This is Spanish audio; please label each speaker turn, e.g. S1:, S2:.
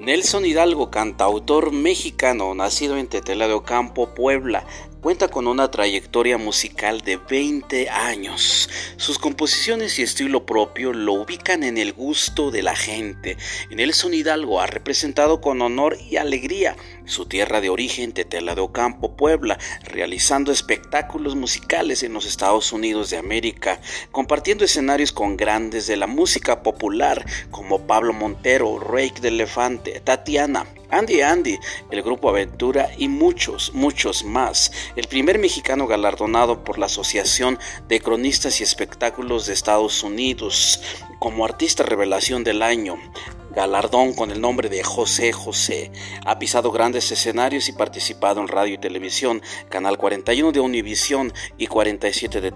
S1: Nelson Hidalgo, cantautor mexicano, nacido en Tetela de Ocampo, Puebla, Cuenta con una trayectoria musical de 20 años. Sus composiciones y estilo propio lo ubican en el gusto de la gente. Nelson Hidalgo ha representado con honor y alegría su tierra de origen, Tetela de Ocampo, Puebla, realizando espectáculos musicales en los Estados Unidos de América, compartiendo escenarios con grandes de la música popular como Pablo Montero, Rake del Elefante, Tatiana, Andy Andy, el Grupo Aventura y muchos, muchos más. El primer mexicano galardonado por la Asociación de Cronistas y Espectáculos de Estados Unidos como Artista Revelación del Año. Galardón con el nombre de José José. Ha pisado grandes escenarios y participado en radio y televisión, Canal 41 de Univisión y 47 de